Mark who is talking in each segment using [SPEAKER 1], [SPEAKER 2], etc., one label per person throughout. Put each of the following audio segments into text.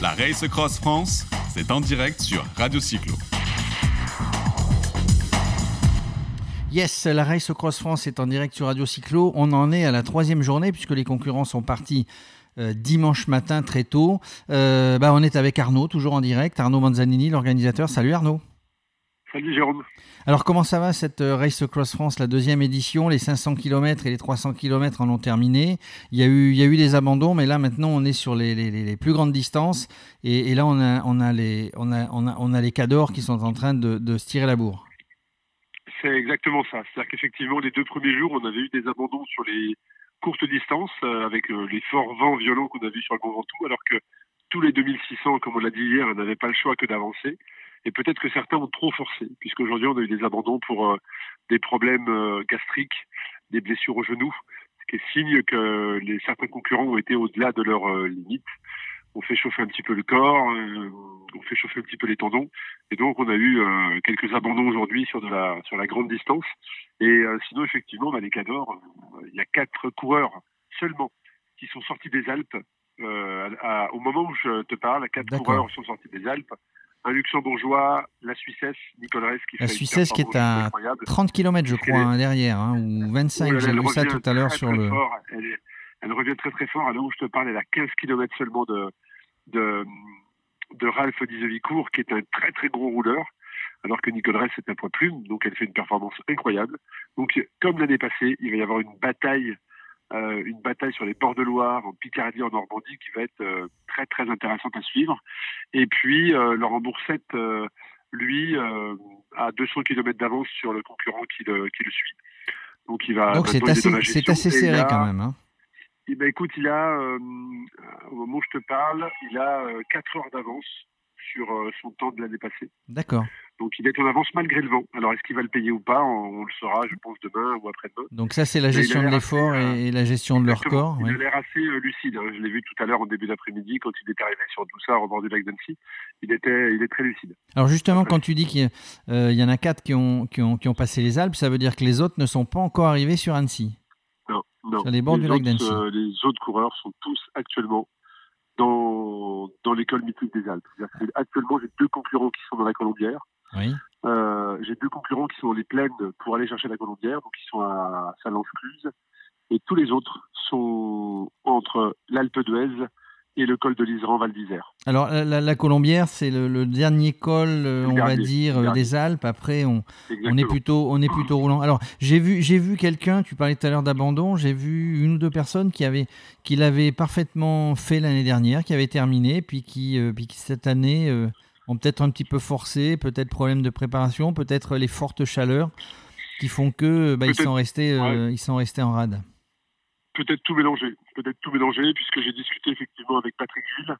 [SPEAKER 1] La Race Cross France, c'est en direct sur Radio Cyclo.
[SPEAKER 2] Yes, la Race Cross France est en direct sur Radio Cyclo. On en est à la troisième journée puisque les concurrents sont partis euh, dimanche matin très tôt. Euh, bah, on est avec Arnaud, toujours en direct. Arnaud Manzanini, l'organisateur. Salut Arnaud.
[SPEAKER 3] Salut Jérôme.
[SPEAKER 2] Alors comment ça va cette euh, Race Cross France, la deuxième édition Les 500 km et les 300 km en ont terminé? Il y a eu, il y a eu des abandons, mais là maintenant on est sur les, les, les plus grandes distances. Et, et, là on a, on, a les, on, a, on, a, on a les cadors qui sont en train de, de se tirer la bourre.
[SPEAKER 3] C'est exactement ça. C'est-à-dire qu'effectivement les deux premiers jours on avait eu des abandons sur les courtes distances euh, avec euh, les forts vents violents qu'on a vus sur le Mont Ventoux, alors que tous les 2600, comme on l'a dit hier, n'avaient pas le choix que d'avancer. Et peut-être que certains ont trop forcé, puisqu'aujourd'hui on a eu des abandons pour euh, des problèmes euh, gastriques, des blessures au genou, ce qui est signe que les, certains concurrents ont été au-delà de leurs euh, limites. On fait chauffer un petit peu le corps, euh, on fait chauffer un petit peu les tendons, et donc on a eu euh, quelques abandons aujourd'hui sur de la sur la grande distance. Et euh, sinon effectivement, bah, les cadors, il y a quatre coureurs seulement qui sont sortis des Alpes. À, au moment où je te parle, quatre coureurs sont sortis des Alpes un luxembourgeois, la Suissesse, Nicolas qui
[SPEAKER 2] La Suissesse qui est à incroyable. 30 km, je crois, hein, derrière, hein, ou 25, j'ai vu ça tout à l'heure sur le.
[SPEAKER 3] Fort. Elle, elle, revient très très fort. À l'heure où je te parle, elle a 15 km seulement de, de, de Ralph Dizevicourt, qui est un très très gros rouleur, alors que Nicolas c'est un poids plume, donc elle fait une performance incroyable. Donc, comme l'année passée, il va y avoir une bataille euh, une bataille sur les bords de Loire, en Picardie, en Normandie, qui va être euh, très très intéressante à suivre. Et puis euh, Laurent Boursette, lui, a 200 km d'avance sur le concurrent qui le, qui le suit. Donc il va.
[SPEAKER 2] Donc c'est assez, c'est assez serré quand même. Hein.
[SPEAKER 3] Eh ben, écoute, il a, au moment où je te parle, il a 4 heures d'avance sur son temps de l'année passée.
[SPEAKER 2] D'accord.
[SPEAKER 3] Donc il est en avance malgré le vent. Alors est-ce qu'il va le payer ou pas on, on, le saura, je pense, demain ou après-demain.
[SPEAKER 2] Donc ça, c'est la gestion de l'effort et, et, la gestion de leur corps.
[SPEAKER 3] Il a l'air assez euh, lucide. Hein. Je l'ai vu tout à l'heure en début d'après-midi quand il est arrivé sur Doussard au bord du lac d'Annecy. Il était, il est très lucide.
[SPEAKER 2] Alors justement, quand tu dis qu'il y, euh, y, en a quatre qui ont, qui, ont, qui ont passé les Alpes, ça veut dire que les autres ne sont pas encore arrivés sur Annecy
[SPEAKER 3] Non, non.
[SPEAKER 2] Sur les bords
[SPEAKER 3] les
[SPEAKER 2] du lac d'Annecy.
[SPEAKER 3] Euh, les autres coureurs sont tous actuellement dans, dans l'école mythique des Alpes. Actuellement, j'ai deux concurrents qui sont dans la Colombière.
[SPEAKER 2] Oui.
[SPEAKER 3] Euh, j'ai deux concurrents qui sont dans les plaines pour aller chercher la Colombière, donc ils sont à Salence-Cluse. Et tous les autres sont entre l'Alpe d'Huez et le col de l'Iseran Val d'Isère.
[SPEAKER 2] Alors la, la Colombière, c'est le, le, dernier col, euh, on dernier, va dire, des Alpes. Après, on, on, est plutôt, on est plutôt roulant. Alors j'ai vu, j'ai vu quelqu'un. Tu parlais tout à l'heure d'abandon. J'ai vu une ou deux personnes qui avaient, qui l'avaient parfaitement fait l'année dernière, qui avaient terminé, puis qui, euh, puis qui cette année euh, ont peut-être un petit peu forcé, peut-être problème de préparation, peut-être les fortes chaleurs qui font que bah, ils sont restés, ouais. ils sont restés en rade
[SPEAKER 3] peut-être tout mélanger, peut-être tout mélanger, puisque j'ai discuté effectivement avec Patrick Gilles,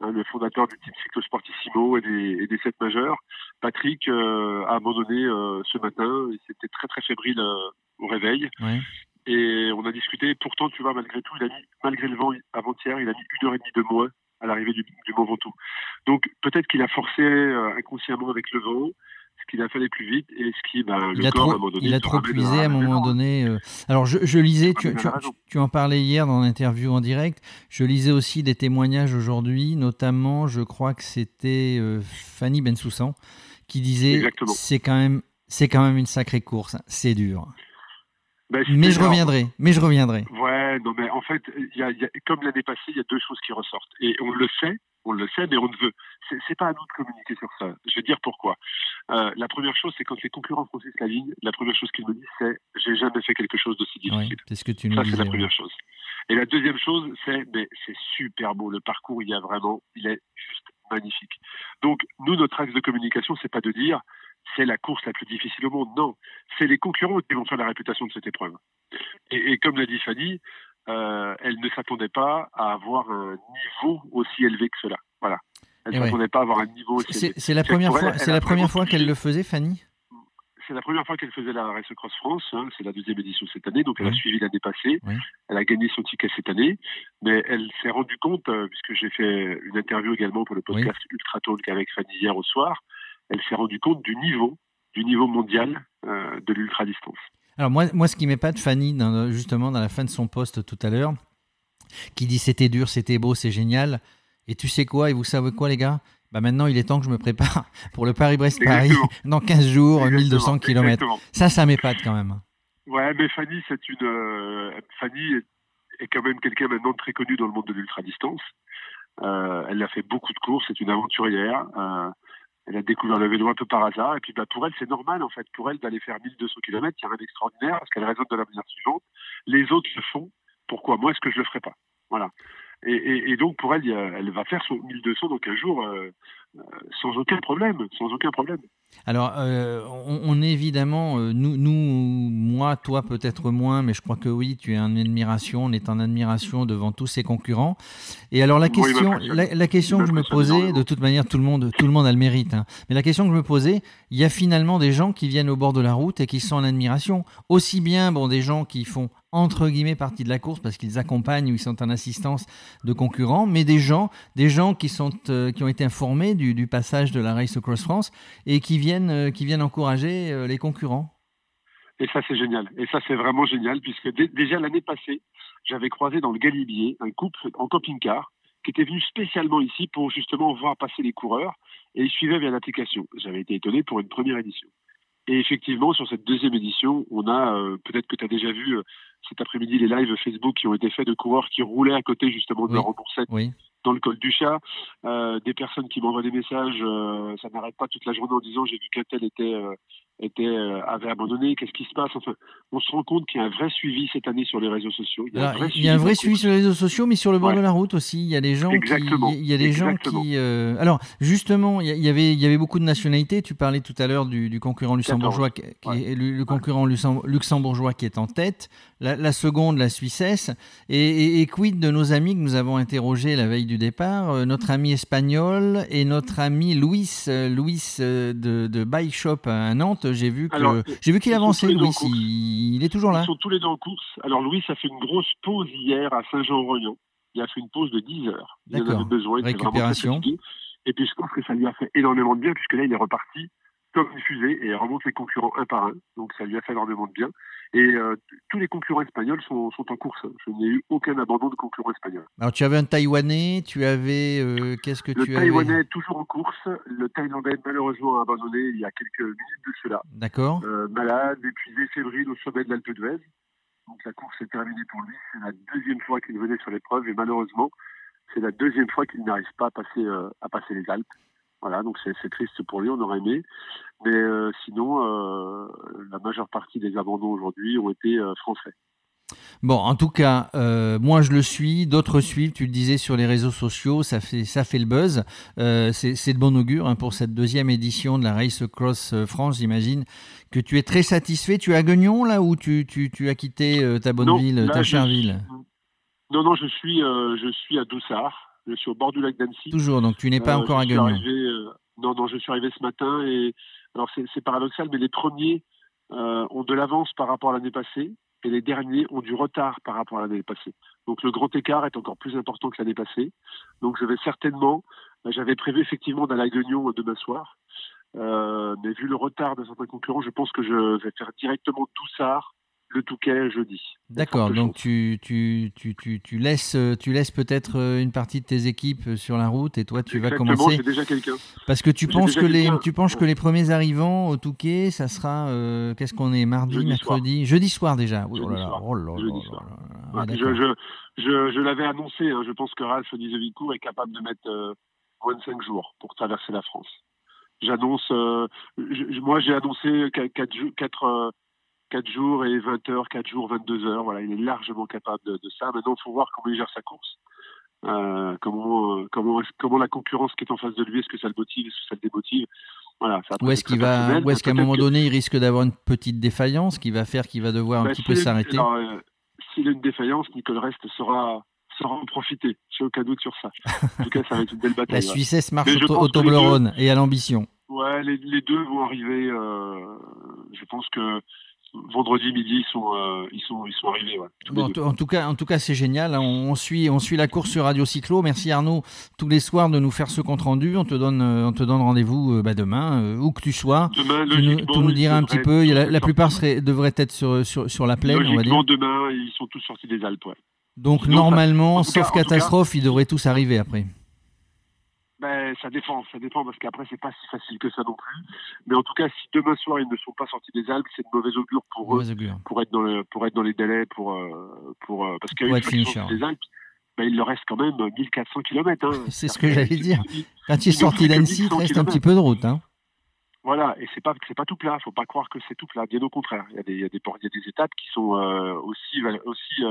[SPEAKER 3] hein, le fondateur du team Cyclosportissimo et des, et des 7 majeurs. Patrick euh, a abandonné euh, ce matin, il était très très fébrile euh, au réveil.
[SPEAKER 2] Ouais.
[SPEAKER 3] Et on a discuté, pourtant tu vois, malgré tout, il a mis, malgré le vent avant-hier, il a mis une heure et demie de moins à l'arrivée du, du Mont Ventoux. Donc peut-être qu'il a forcé euh, inconsciemment avec le vent, ce qu'il a aller plus vite et ce qui bah,
[SPEAKER 2] il
[SPEAKER 3] le
[SPEAKER 2] a
[SPEAKER 3] corps
[SPEAKER 2] trop,
[SPEAKER 3] à un moment donné
[SPEAKER 2] il a trop puisé à un moment donné euh... alors je, je lisais tu, tu, tu, en parlais hier dans l'interview en direct. Je lisais aussi des témoignages aujourd'hui notamment je crois que c'était euh, Fanny Bensoussan qui disait c'est quand même c'est quand même une sacrée course c'est dur
[SPEAKER 3] ben,
[SPEAKER 2] mais je reviendrai, mais je reviendrai.
[SPEAKER 3] Ouais, non, mais en fait, y a, y a, comme l'année passée, il y a deux choses qui ressortent. Et on le sait, on le sait, mais on ne veut. C'est pas à nous de communiquer sur ça. Je vais dire pourquoi. Euh, la première chose, c'est quand les concurrents franchissent la ligne, la première chose qu'ils me disent, c'est j'ai jamais fait quelque chose d'aussi difficile.
[SPEAKER 2] Ouais, c'est ce que tu nous
[SPEAKER 3] Ça,
[SPEAKER 2] c'est
[SPEAKER 3] la première
[SPEAKER 2] ouais.
[SPEAKER 3] chose. Et la deuxième chose, c'est mais c'est super beau. Le parcours, il y a vraiment, il est juste magnifique. Donc, nous, notre axe de communication, c'est pas de dire c'est la course la plus difficile au monde. Non, c'est les concurrents qui vont faire la réputation de cette épreuve. Et, et comme l'a dit Fanny, euh, elle ne s'attendait pas à avoir un niveau aussi élevé que cela. Voilà. Elle ne s'attendait ouais. pas à avoir un niveau aussi élevé.
[SPEAKER 2] C'est la première fois, c'est la première fois qu'elle le faisait, Fanny?
[SPEAKER 3] C'est la première fois qu'elle faisait la Race Cross France. Hein, c'est la deuxième édition cette année, donc elle a suivi l'année passée.
[SPEAKER 2] Oui.
[SPEAKER 3] Elle a gagné son ticket cette année, mais elle s'est rendue compte, euh, puisque j'ai fait une interview également pour le podcast oui. Ultra Talk avec Fanny hier au soir, elle s'est rendue compte du niveau, du niveau mondial euh, de l'ultra distance.
[SPEAKER 2] Alors moi, moi, ce qui m'épate, Fanny, dans, justement dans la fin de son poste tout à l'heure, qui dit c'était dur, c'était beau, c'est génial. Et tu sais quoi Et vous savez quoi, les gars? Bah maintenant, il est temps que je me prépare pour le Paris-Brest-Paris dans 15 jours, 1200 km. Ça, ça m'épate quand même.
[SPEAKER 3] Ouais, mais Fanny, c'est une. Euh, Fanny est, quand même quelqu'un maintenant très connu dans le monde de l'ultra-distance. Euh, elle a fait beaucoup de courses, c'est une aventurière. Euh, elle a découvert le vélo un peu par hasard. Et puis bah, pour elle, c'est normal en fait. Pour elle, d'aller faire 1200 km, il y a rien d'extraordinaire parce qu'elle raisonne de la manière suivante. Les autres le font. Pourquoi? Moi, est-ce que je le ferai pas? Voilà. Et, donc pour elle, elle va faire son 1200 dans 15 jours sans aucun problème, sans aucun problème.
[SPEAKER 2] Alors, euh, on, est évidemment, nous, nous, moi, toi peut-être moins, mais je crois que oui, tu es en admiration, on est en admiration devant tous ses concurrents. Et alors la question, la, question que je me posais, de toute manière, tout le monde, tout le monde a le mérite. Hein, mais la question que je me posais, il y a finalement des gens qui viennent au bord de la route et qui sont en admiration, aussi bien bon des gens qui font entre guillemets partie de la course parce qu'ils accompagnent ou ils sont en assistance de concurrents, mais des gens, des gens qui sont euh, qui ont été informés du, passage de la Race Across France et qui viennent euh, qui viennent encourager euh, les concurrents.
[SPEAKER 3] Et ça c'est génial. Et ça c'est vraiment génial puisque déjà l'année passée, j'avais croisé dans le Galibier un couple en camping-car qui était venu spécialement ici pour justement voir passer les coureurs et ils suivaient via l'application. J'avais été étonné pour une première édition. Et effectivement, sur cette deuxième édition, on a, peut-être que tu as déjà vu cet après-midi les lives Facebook qui ont été faits de coureurs qui roulaient à côté justement de leur remboursette dans le col du chat, euh, des personnes qui m'envoient des messages, euh, ça n'arrête pas toute la journée en disant j'ai vu qu'un tel était, euh, était avait abandonné, qu'est-ce qui se passe? Enfin, On se rend compte qu'il y a un vrai suivi cette année sur les réseaux sociaux.
[SPEAKER 2] Il y a, un, vrai, suivi, sur les réseaux sociaux, mais sur le bord de la route aussi. Il y a des gens Exactement. qui. Il y a des gens qui alors, justement, il y, avait, il y avait beaucoup de nationalités. Tu parlais tout à l'heure du, concurrent luxembourgeois, qui, est, le, concurrent luxembourgeois qui est en tête la, seconde, la Suissesse. Et, quid de nos amis que nous avons interrogés la veille du départ, euh, notre ami espagnol et notre ami Louis, euh, Louis euh, de, de Bike Shop à Nantes. J'ai vu que j'ai vu qu'il avançait, Louis. Il, est toujours là.
[SPEAKER 3] Ils sont tous les deux en course. Alors Louis a fait une grosse pause hier à Saint-Jean-Royan. Il a fait une pause de 10 heures. Il en avait besoin.
[SPEAKER 2] Récupération.
[SPEAKER 3] Et puis je pense que ça lui a fait énormément de bien puisque là il est reparti comme une fusée et remonte les concurrents un par un. Donc ça lui a fait énormément de bien. Et euh, tous les concurrents espagnols sont, sont, en course. Je n'ai eu aucun abandon de concurrents espagnols.
[SPEAKER 2] Alors tu avais un Taïwanais, tu avais euh, qu'est-ce que tu
[SPEAKER 3] avais Le Taïwanais toujours en course. Le Thaïlandais malheureusement a abandonné il y a quelques minutes de cela.
[SPEAKER 2] D'accord.
[SPEAKER 3] Euh, malade, épuisé, fébrile au sommet de l'Alpe d'Huez. Donc la course est terminée pour lui. C'est la deuxième fois qu'il venait sur l'épreuve et malheureusement c'est la deuxième fois qu'il n'arrive pas à passer, à passer les Alpes. Voilà, donc c'est triste pour lui, on aurait aimé. Mais euh, sinon, euh, la majeure partie des abandons aujourd'hui ont été euh, français.
[SPEAKER 2] Bon, en tout cas, moi je le suis, d'autres suivent, tu le disais sur les réseaux sociaux, ça fait, ça fait le buzz. c'est de bon augure hein, pour cette deuxième édition de la Race Cross France, j'imagine que tu es très satisfait. Tu es à Guignon là ou tu, tu, tu as quitté ta bonne ville, ta chère ville?
[SPEAKER 3] Non, non, je suis, je suis à Doussard. Je suis au bord du lac d'Annecy.
[SPEAKER 2] Toujours, donc tu n'es pas euh, encore à Guignon.
[SPEAKER 3] Euh, non, non, je suis arrivé ce matin et alors c'est paradoxal, mais les premiers euh, ont de l'avance par rapport à l'année passée et les derniers ont du retard par rapport à l'année passée. Donc le grand écart est encore plus important que l'année passée. Donc je vais certainement, j'avais prévu effectivement d'aller à Guignon demain soir, mais vu le retard de certains concurrents, je pense que je vais faire directement Doussard le Touquet jeudi.
[SPEAKER 2] D'accord, donc tu, tu, tu, tu, tu, laisses, tu laisses peut-être euh, une partie de tes équipes euh, sur la route et toi tu vas commencer.
[SPEAKER 3] déjà quelqu'un.
[SPEAKER 2] Parce que tu penses que les, tu penses que les premiers arrivants au Touquet, ça sera euh, qu'est-ce qu'on est mardi, mercredi, jeudi soir déjà.
[SPEAKER 3] Oh je, je, je, l'avais annoncé. Hein, je pense que Ralph Nizevicourt est capable de mettre euh, moins de 5 jours pour traverser la France. J'annonce. moi, j'ai annoncé 4 quatre 4 jours et 20 heures, 4 jours, 22 heures. Voilà, il est largement capable de, ça. Maintenant, il faut voir comment il gère sa course. Euh, comment, euh, comment, comment la concurrence qui est en face de lui, est-ce que ça le motive, est-ce que ça le démotive?
[SPEAKER 2] Voilà, Ou est-ce qu'il va, est-ce qu'à un moment donné, il risque d'avoir une petite défaillance qui va faire qu'il va devoir un bah, petit peu s'arrêter?
[SPEAKER 3] euh, S'il a une défaillance, Nicole Rest sera, sera en profiter. J'ai aucun doute sur ça. En tout cas, ça va être une belle bataille.
[SPEAKER 2] la Suissesse marche au, au Toblerone et à l'ambition.
[SPEAKER 3] Ouais, les, les, deux vont arriver. je pense que vendredi midi, ils sont, euh, ils sont, ils sont arrivés.
[SPEAKER 2] en, tout cas, en tout cas, c'est génial. On, suit, on suit la course sur Radio Cyclo. Merci Arnaud tous les soirs de nous faire ce compte rendu. On te donne, euh, on te donne rendez-vous euh, bah, demain, où que tu sois.
[SPEAKER 3] Demain,
[SPEAKER 2] tu nous, tu nous diras un petit peu. la, plupart devraient être sur, sur, sur la plaine, on va dire.
[SPEAKER 3] demain, ils sont tous sortis des Alpes.
[SPEAKER 2] Donc normalement, sauf catastrophe, ils devraient tous arriver après.
[SPEAKER 3] Ça dépend, ça dépend parce qu'après c'est pas si facile que ça non plus. Mais en tout cas, si demain soir ils ne sont pas sortis des Alpes, c'est de mauvais augure pour eux, pour être dans le, pour être dans les délais, pour euh, pour euh, parce qu'une fois des Alpes, ben, il leur reste quand même 1400 km. Hein.
[SPEAKER 2] C'est ce que j'allais dire. Quand il est sorti d'Annecy, il reste un petit peu de route. Hein.
[SPEAKER 3] Voilà, et c'est pas c'est pas tout plat. Faut pas croire que c'est tout plat. Bien au contraire, il y a des il y a des, il y a des étapes qui sont euh, aussi aussi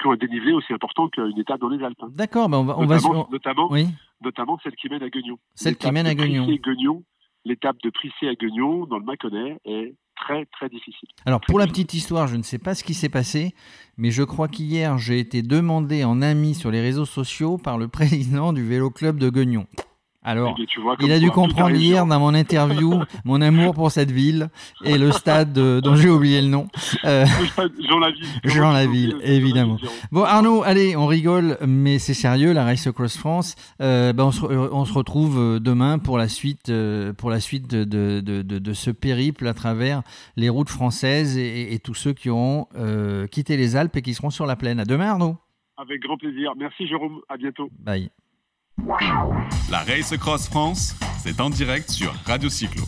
[SPEAKER 3] qui ont un dénivelé aussi important qu'une étape dans les Alpes. Hein.
[SPEAKER 2] D'accord, ben on va, on
[SPEAKER 3] notamment, va notamment, oui. notamment celle qui mène à Guignon.
[SPEAKER 2] Celle qui mène à Guignon.
[SPEAKER 3] L'étape de Prissé à Guignon, dans le Mâconnais, est très très difficile.
[SPEAKER 2] Alors pour la petite histoire, je ne sais pas ce qui s'est passé, mais je crois qu'hier j'ai été demandé en ami sur les réseaux sociaux par le président du vélo club de Guignon. Alors, il a dû comprendre hier dans mon interview mon amour pour cette ville et le stade dont j'ai oublié le nom.
[SPEAKER 3] Euh, Jean Laville.
[SPEAKER 2] Jean Laville, évidemment. Bon, Arnaud, allez, on rigole, mais c'est sérieux, la Race Across France. Euh, ben on, se, euh, on, se, retrouve demain pour la suite, pour la suite de, de, de, de, ce périple à travers les routes françaises et, et tous ceux qui auront quitté les Alpes et qui seront sur la plaine. À demain, Arnaud.
[SPEAKER 3] Avec grand plaisir. Merci, Jérôme. À bientôt.
[SPEAKER 2] Bye.
[SPEAKER 1] La Race Cross France, c'est en direct sur Radio Cyclo.